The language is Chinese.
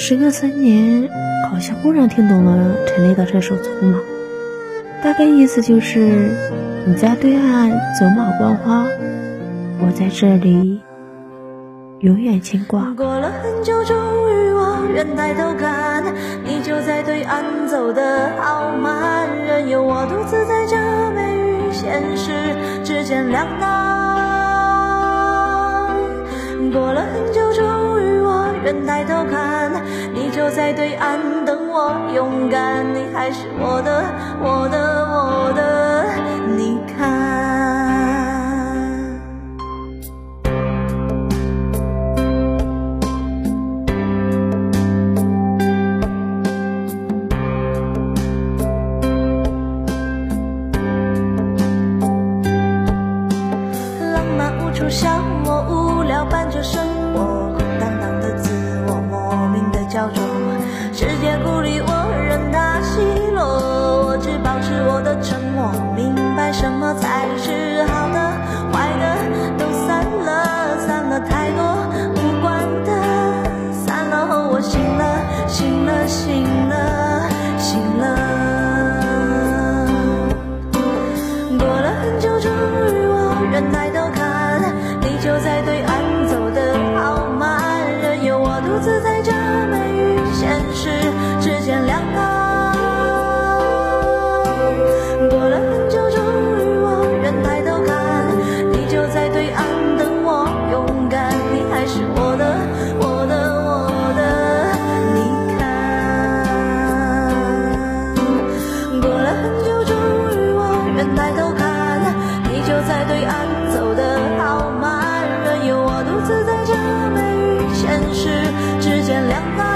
时隔三年，好像忽然听懂了陈粒的这首《匆忙》，大概意思就是你在对岸走马观花，我在这里永远牵挂。过了很久，终于我愿抬头看，你就在对岸走的好慢，任由我独自在这美与现实之间两难。过了很久，终人抬头看。你就在对岸等我，勇敢，你还是我的，我的，我的，你看。浪漫无处消磨，无聊伴着生什么才是好的，坏的都散了，散了太多无关的，散了后我醒了，醒了，醒了，醒了。过了很久，终于我愿抬头看，你就在对岸走的好慢，任由我独自在这。是我的，我的，我的。你看，过了很久，终于我愿抬头看，你就在对岸，走得好慢，任由我独自在这美与现实之间两难。